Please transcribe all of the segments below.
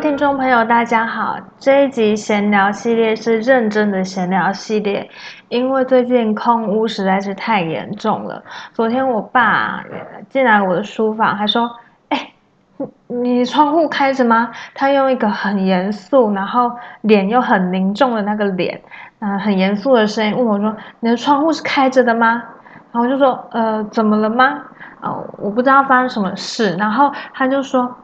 听众朋友，大家好！这一集闲聊系列是认真的闲聊系列，因为最近空屋实在是太严重了。昨天我爸进来我的书房，还说：“哎，你窗户开着吗？”他用一个很严肃，然后脸又很凝重的那个脸，嗯，很严肃的声音问我说：“你的窗户是开着的吗？”然后我就说：“呃，怎么了吗？”哦，我不知道发生什么事。然后他就说。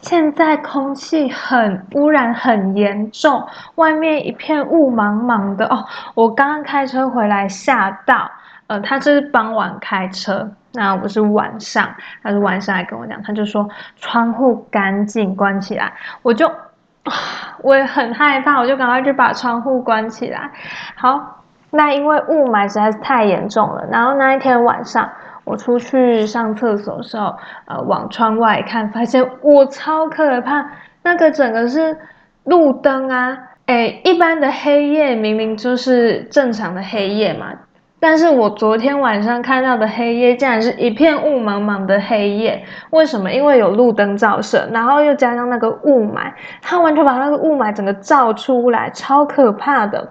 现在空气很污染，很严重，外面一片雾茫茫的哦。我刚刚开车回来，吓到。呃，他这是傍晚开车，那我是晚上，他是晚上来跟我讲，他就说窗户赶紧关起来。我就，我也很害怕，我就赶快去把窗户关起来。好，那因为雾霾实在是太严重了，然后那一天晚上。我出去上厕所的时候，呃，往窗外看，发现我超可怕。那个整个是路灯啊，哎，一般的黑夜明明就是正常的黑夜嘛，但是我昨天晚上看到的黑夜，竟然是一片雾茫茫的黑夜。为什么？因为有路灯照射，然后又加上那个雾霾，它完全把那个雾霾整个照出来，超可怕的。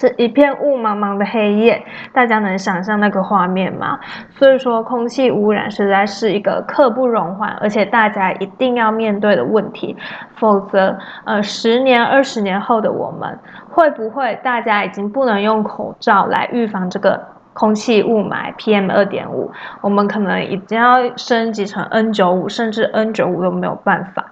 是一片雾茫茫的黑夜，大家能想象那个画面吗？所以说，空气污染实在是一个刻不容缓，而且大家一定要面对的问题。否则，呃，十年、二十年后的我们，会不会大家已经不能用口罩来预防这个空气雾霾 PM 二点五？我们可能已经要升级成 N 九五，甚至 N 九五都没有办法。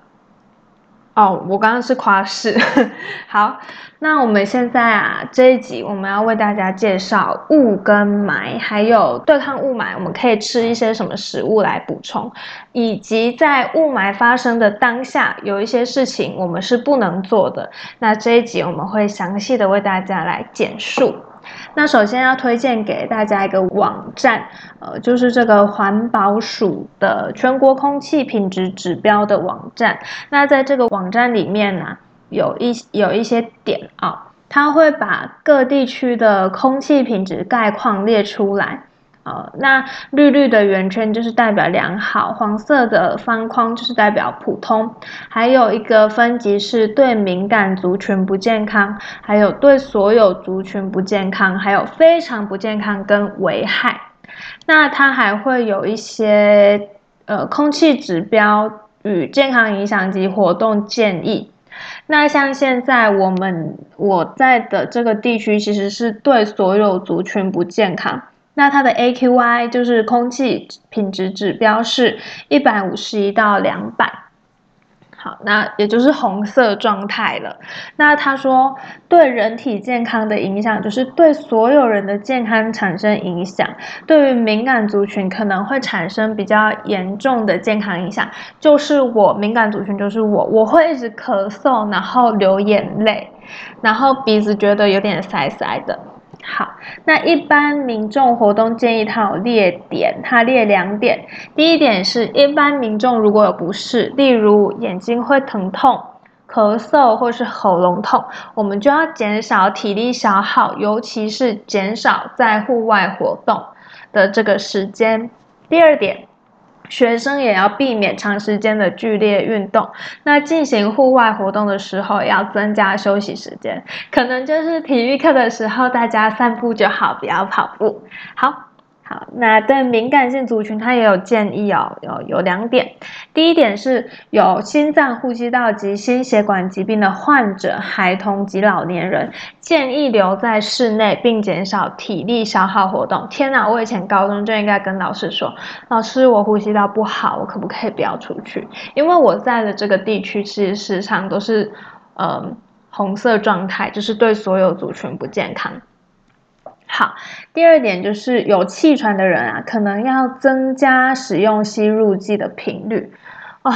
哦，我刚刚是夸饰。好，那我们现在啊，这一集我们要为大家介绍雾跟霾，还有对抗雾霾，我们可以吃一些什么食物来补充，以及在雾霾发生的当下，有一些事情我们是不能做的。那这一集我们会详细的为大家来简述。那首先要推荐给大家一个网站，呃，就是这个环保署的全国空气品质指标的网站。那在这个网站里面呢，有一有一些点啊，它会把各地区的空气品质概况列出来。呃，那绿绿的圆圈就是代表良好，黄色的方框就是代表普通，还有一个分级是对敏感族群不健康，还有对所有族群不健康，还有非常不健康跟危害。那它还会有一些呃空气指标与健康影响及活动建议。那像现在我们我在的这个地区，其实是对所有族群不健康。那它的 AQI 就是空气品质指标是一百五十一到两百，好，那也就是红色状态了。那他说对人体健康的影响，就是对所有人的健康产生影响。对于敏感族群可能会产生比较严重的健康影响，就是我敏感族群就是我，我会一直咳嗽，然后流眼泪，然后鼻子觉得有点塞塞的。好，那一般民众活动建议它有列点，它列两点。第一点是一般民众如果有不适，例如眼睛会疼痛、咳嗽或是喉咙痛，我们就要减少体力消耗，尤其是减少在户外活动的这个时间。第二点。学生也要避免长时间的剧烈运动。那进行户外活动的时候，要增加休息时间，可能就是体育课的时候，大家散步就好，不要跑步。好。好，那对敏感性族群，它也有建议哦，有有两点。第一点是有心脏、呼吸道及心血管疾病的患者、孩童及老年人，建议留在室内，并减少体力消耗活动。天哪，我以前高中就应该跟老师说，老师我呼吸道不好，我可不可以不要出去？因为我在的这个地区其实时常都是，嗯，红色状态，就是对所有族群不健康。好，第二点就是有气喘的人啊，可能要增加使用吸入剂的频率啊，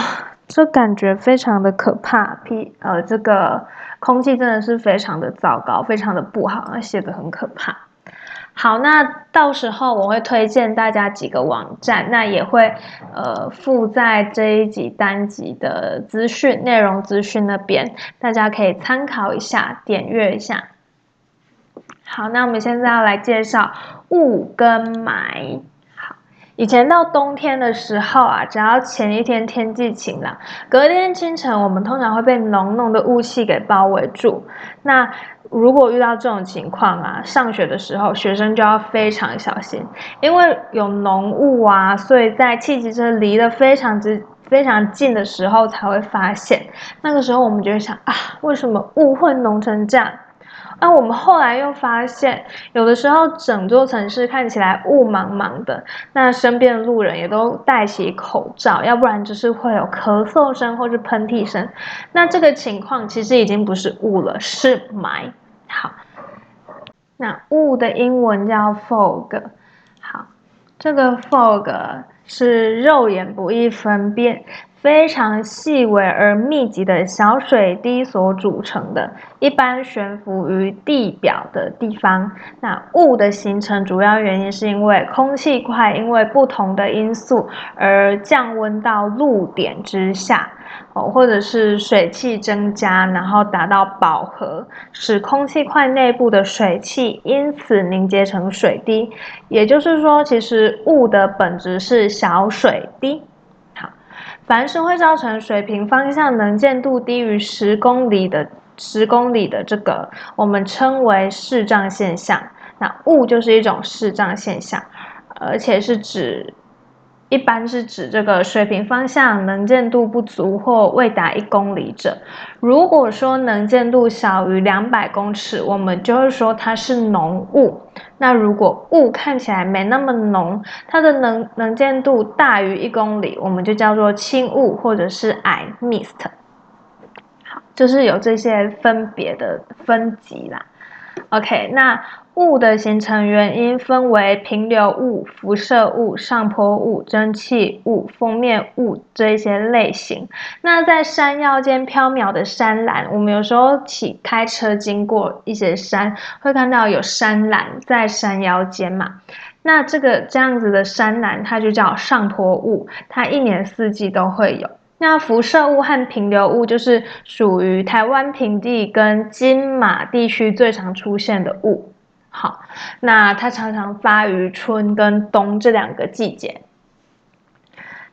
这感觉非常的可怕。P 呃，这个空气真的是非常的糟糕，非常的不好，写的很可怕。好，那到时候我会推荐大家几个网站，那也会呃附在这一集单集的资讯内容资讯那边，大家可以参考一下，点阅一下。好，那我们现在要来介绍雾跟霾。好，以前到冬天的时候啊，只要前一天天气晴朗，隔天清晨我们通常会被浓浓的雾气给包围住。那如果遇到这种情况啊，上学的时候学生就要非常小心，因为有浓雾啊，所以在气机车离得非常之非常近的时候才会发现。那个时候我们就会想啊，为什么雾会浓成这样？那我们后来又发现，有的时候整座城市看起来雾茫茫的，那身边的路人也都戴起口罩，要不然就是会有咳嗽声或是喷嚏声。那这个情况其实已经不是雾了，是霾。好，那雾的英文叫 fog。好，这个 fog 是肉眼不易分辨。非常细微而密集的小水滴所组成的，一般悬浮于地表的地方。那雾的形成主要原因是因为空气块因为不同的因素而降温到露点之下，哦，或者是水汽增加，然后达到饱和，使空气块内部的水汽因此凝结成水滴。也就是说，其实雾的本质是小水滴。凡是会造成水平方向能见度低于十公里的十公里的这个，我们称为视障现象。那雾就是一种视障现象，而且是指。一般是指这个水平方向能见度不足或未达一公里者。如果说能见度小于两百公尺，我们就会说它是浓雾。那如果雾看起来没那么浓，它的能能见度大于一公里，我们就叫做轻雾或者是矮 mist。好，就是有这些分别的分级啦。OK，那。雾的形成原因分为平流雾、辐射雾、上坡雾、蒸汽雾、封面雾这一些类型。那在山腰间飘渺的山岚，我们有时候起开车经过一些山，会看到有山岚在山腰间嘛。那这个这样子的山岚，它就叫上坡雾，它一年四季都会有。那辐射雾和平流雾就是属于台湾平地跟金马地区最常出现的雾。好，那它常常发于春跟冬这两个季节。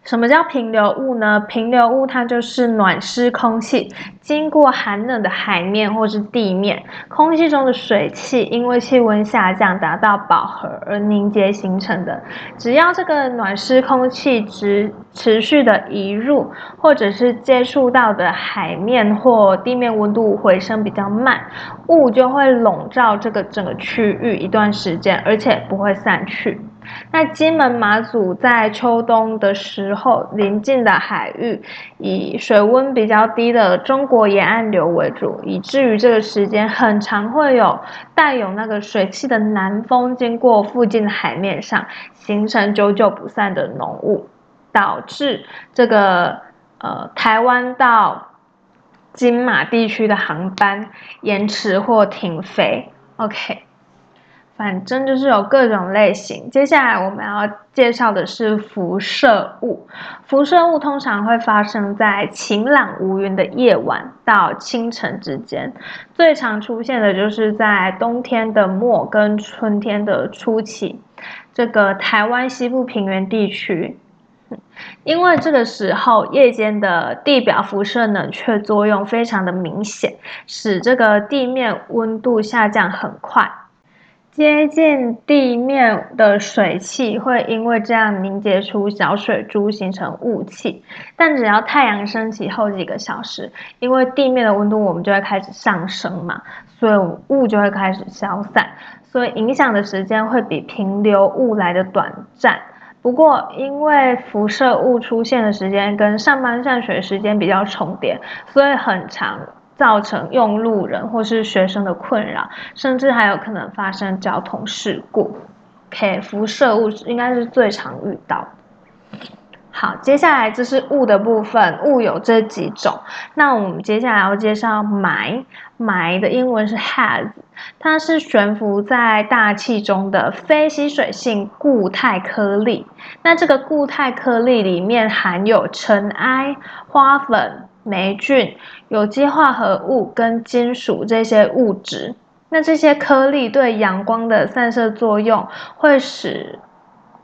什么叫平流雾呢？平流雾它就是暖湿空气经过寒冷的海面或是地面，空气中的水汽因为气温下降达到饱和而凝结形成的。只要这个暖湿空气持持续的移入，或者是接触到的海面或地面温度回升比较慢，雾就会笼罩这个整个区域一段时间，而且不会散去。那金门马祖在秋冬的时候，临近的海域以水温比较低的中国沿岸流为主，以至于这个时间很常会有带有那个水汽的南风经过附近的海面上，形成久久不散的浓雾，导致这个呃台湾到金马地区的航班延迟或停飞。OK。反正就是有各种类型。接下来我们要介绍的是辐射雾。辐射雾通常会发生在晴朗无云的夜晚到清晨之间，最常出现的就是在冬天的末跟春天的初期，这个台湾西部平原地区，因为这个时候夜间的地表辐射冷却作用非常的明显，使这个地面温度下降很快。接近地面的水汽会因为这样凝结出小水珠，形成雾气。但只要太阳升起后几个小时，因为地面的温度我们就会开始上升嘛，所以雾就会开始消散，所以影响的时间会比平流雾来的短暂。不过，因为辐射雾出现的时间跟上班上学时间比较重叠，所以很长。造成用路人或是学生的困扰，甚至还有可能发生交通事故。OK，辐射物应该是最常遇到。好，接下来这是雾的部分，雾有这几种。那我们接下来要介绍霾，霾的英文是 haze，它是悬浮在大气中的非吸水性固态颗粒。那这个固态颗粒里面含有尘埃、花粉。霉菌、有机化合物跟金属这些物质，那这些颗粒对阳光的散射作用会使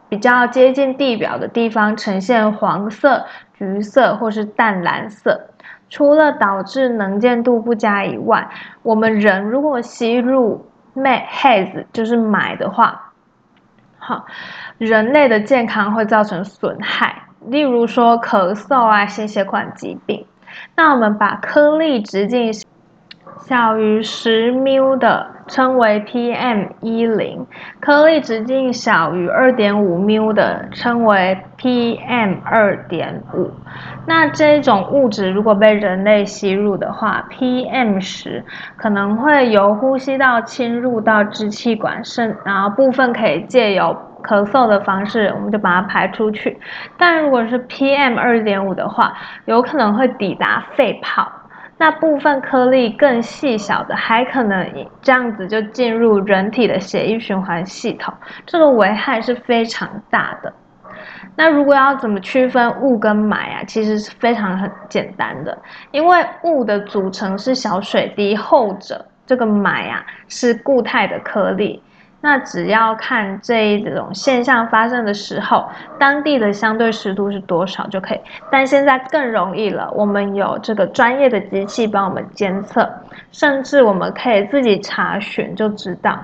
比较接近地表的地方呈现黄色、橘色或是淡蓝色。除了导致能见度不佳以外，我们人如果吸入 m a t haze 就是霾的话，好，人类的健康会造成损害，例如说咳嗽啊、心血管疾病。那我们把颗粒直径小于十缪的称为 PM 一零，颗粒直径小于二点五缪的称为 PM 二点五。那这种物质如果被人类吸入的话，PM 十可能会由呼吸道侵入到支气管，甚然后部分可以借由咳嗽的方式，我们就把它排出去。但如果是 PM 二点五的话，有可能会抵达肺泡。那部分颗粒更细小的，还可能这样子就进入人体的血液循环系统，这个危害是非常大的。那如果要怎么区分雾跟霾啊？其实是非常很简单的，因为雾的组成是小水滴，后者这个霾啊是固态的颗粒。那只要看这一种现象发生的时候，当地的相对湿度是多少就可以。但现在更容易了，我们有这个专业的机器帮我们监测，甚至我们可以自己查询就知道。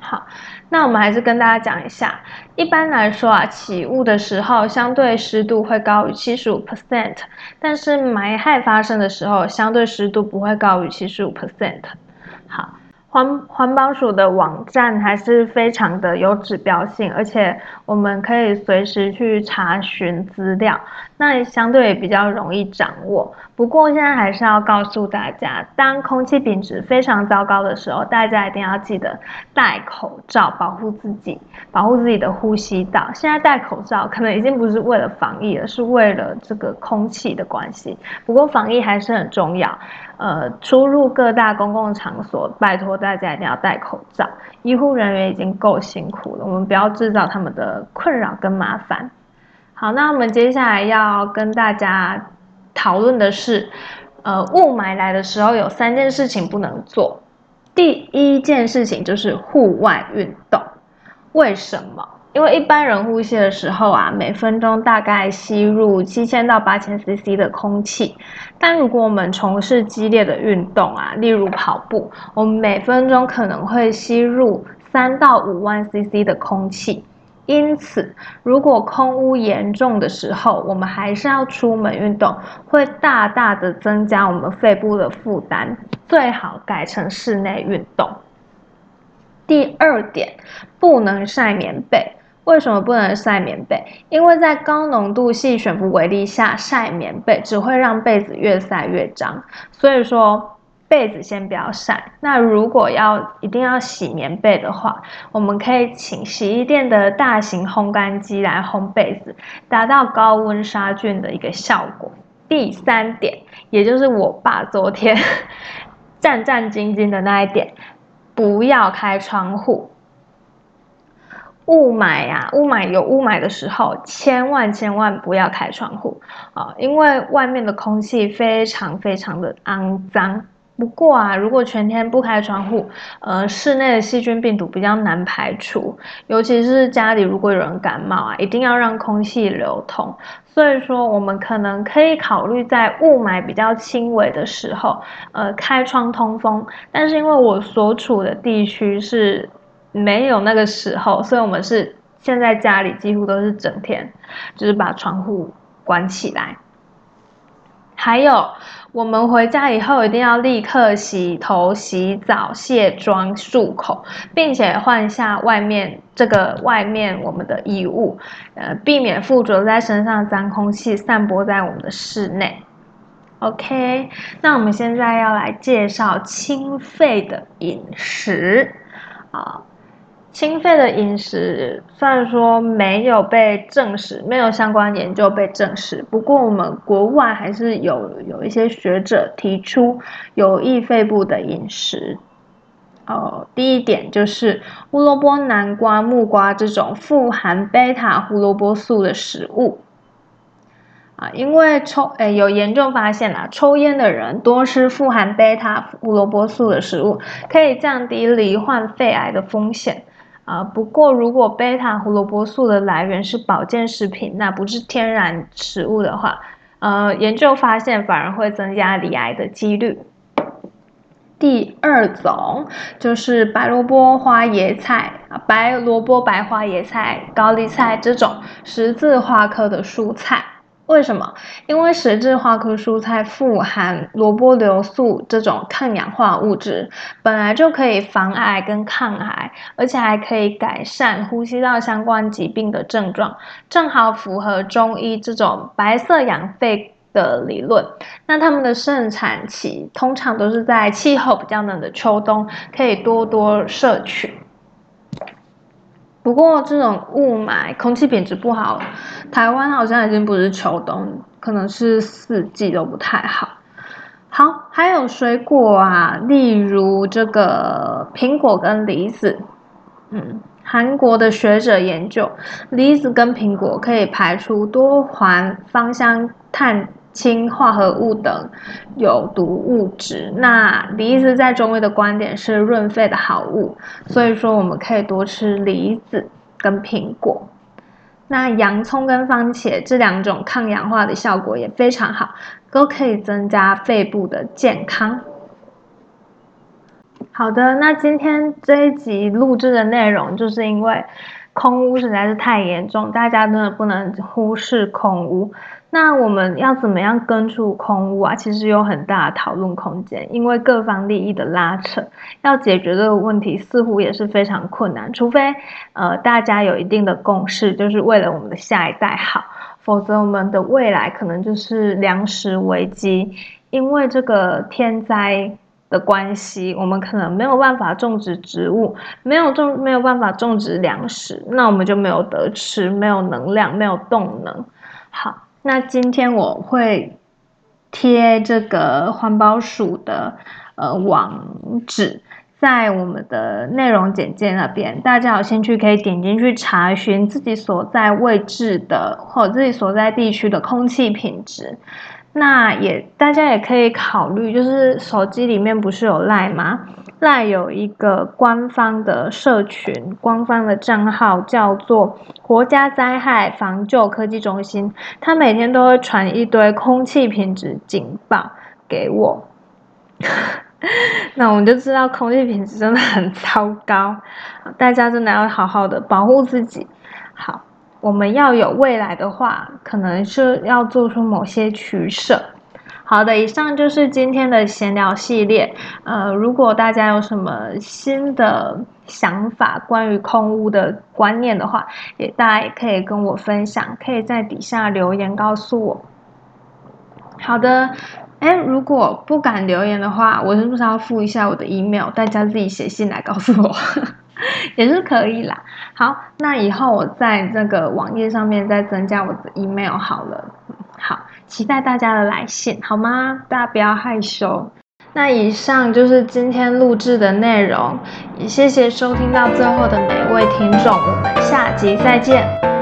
好，那我们还是跟大家讲一下，一般来说啊，起雾的时候相对湿度会高于七十五 percent，但是霾害发生的时候，相对湿度不会高于七十五 percent。好。环环保署的网站还是非常的有指标性，而且我们可以随时去查询资料，那也相对比较容易掌握。不过现在还是要告诉大家，当空气品质非常糟糕的时候，大家一定要记得戴口罩，保护自己，保护自己的呼吸道。现在戴口罩可能已经不是为了防疫了，是为了这个空气的关系。不过防疫还是很重要。呃，出入各大公共场所，拜托大家一定要戴口罩。医护人员已经够辛苦了，我们不要制造他们的困扰跟麻烦。好，那我们接下来要跟大家讨论的是，呃，雾霾来的时候有三件事情不能做。第一件事情就是户外运动，为什么？因为一般人呼吸的时候啊，每分钟大概吸入七千到八千 CC 的空气，但如果我们从事激烈的运动啊，例如跑步，我们每分钟可能会吸入三到五万 CC 的空气。因此，如果空污严重的时候，我们还是要出门运动，会大大的增加我们肺部的负担，最好改成室内运动。第二点，不能晒棉被。为什么不能晒棉被？因为在高浓度细悬浮微粒下晒棉被，只会让被子越晒越脏。所以说，被子先不要晒。那如果要一定要洗棉被的话，我们可以请洗衣店的大型烘干机来烘被子，达到高温杀菌的一个效果。第三点，也就是我爸昨天战战兢兢的那一点，不要开窗户。雾霾呀，雾霾有雾霾的时候，千万千万不要开窗户啊，因为外面的空气非常非常的肮脏。不过啊，如果全天不开窗户，呃，室内的细菌病毒比较难排除，尤其是家里如果有人感冒啊，一定要让空气流通。所以说，我们可能可以考虑在雾霾比较轻微的时候，呃，开窗通风。但是因为我所处的地区是。没有那个时候，所以我们是现在家里几乎都是整天，就是把窗户关起来。还有，我们回家以后一定要立刻洗头、洗澡、卸妆、漱口，并且换下外面这个外面我们的衣物，呃，避免附着在身上脏空气散播在我们的室内。OK，那我们现在要来介绍清肺的饮食啊。清肺的饮食虽然说没有被证实，没有相关研究被证实，不过我们国外还是有有一些学者提出有益肺部的饮食。哦，第一点就是胡萝卜、南瓜、木瓜这种富含贝塔胡萝卜素的食物。啊，因为抽诶有研究发现啦，抽烟的人多吃富含贝塔胡萝卜素的食物，可以降低罹患肺癌的风险。啊，不过如果贝塔胡萝卜素的来源是保健食品，那不是天然食物的话，呃，研究发现反而会增加罹癌的几率。第二种就是白萝卜、花椰菜，白萝卜、白花椰菜、高丽菜这种十字花科的蔬菜。为什么？因为十字花科蔬菜富含萝卜硫素这种抗氧化物质，本来就可以防癌跟抗癌，而且还可以改善呼吸道相关疾病的症状，正好符合中医这种白色养肺的理论。那它们的盛产期通常都是在气候比较冷的秋冬，可以多多摄取。不过这种雾霾、空气品质不好，台湾好像已经不是秋冬，可能是四季都不太好。好，还有水果啊，例如这个苹果跟梨子。嗯，韩国的学者研究，梨子跟苹果可以排出多环芳香碳。氢化合物等有毒物质。那梨子在中医的观点是润肺的好物，所以说我们可以多吃梨子跟苹果。那洋葱跟番茄这两种抗氧化的效果也非常好，都可以增加肺部的健康。好的，那今天这一集录制的内容，就是因为空污实在是太严重，大家真的不能忽视空污。那我们要怎么样根除空屋啊？其实有很大的讨论空间，因为各方利益的拉扯，要解决这个问题似乎也是非常困难。除非呃大家有一定的共识，就是为了我们的下一代好，否则我们的未来可能就是粮食危机。因为这个天灾的关系，我们可能没有办法种植植物，没有种没有办法种植粮食，那我们就没有得吃，没有能量，没有动能。好。那今天我会贴这个环保署的呃网址在我们的内容简介那边，大家有兴趣可以点进去查询自己所在位置的或自己所在地区的空气品质。那也大家也可以考虑，就是手机里面不是有赖吗？赖有一个官方的社群，官方的账号叫做国家灾害防救科技中心，他每天都会传一堆空气品质警报给我，那我们就知道空气品质真的很糟糕，大家真的要好好的保护自己。好，我们要有未来的话，可能是要做出某些取舍。好的，以上就是今天的闲聊系列。呃，如果大家有什么新的想法，关于空屋的观念的话，也大家也可以跟我分享，可以在底下留言告诉我。好的，哎，如果不敢留言的话，我是不是要附一下我的 email？大家自己写信来告诉我，也是可以啦。好，那以后我在这个网页上面再增加我的 email 好了。好。期待大家的来信，好吗？大家不要害羞。那以上就是今天录制的内容，也谢谢收听到最后的每一位听众，我们下集再见。